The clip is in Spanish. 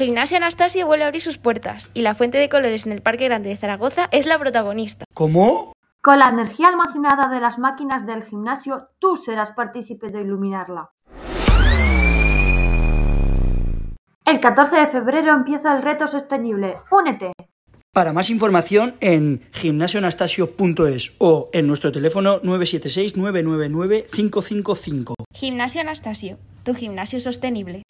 Gimnasio Anastasio vuelve a abrir sus puertas y la fuente de colores en el Parque Grande de Zaragoza es la protagonista. ¿Cómo? Con la energía almacenada de las máquinas del gimnasio, tú serás partícipe de iluminarla. El 14 de febrero empieza el reto sostenible. ¡Únete! Para más información en gimnasioanastasio.es o en nuestro teléfono 976 999 555. Gimnasio Anastasio, tu gimnasio sostenible.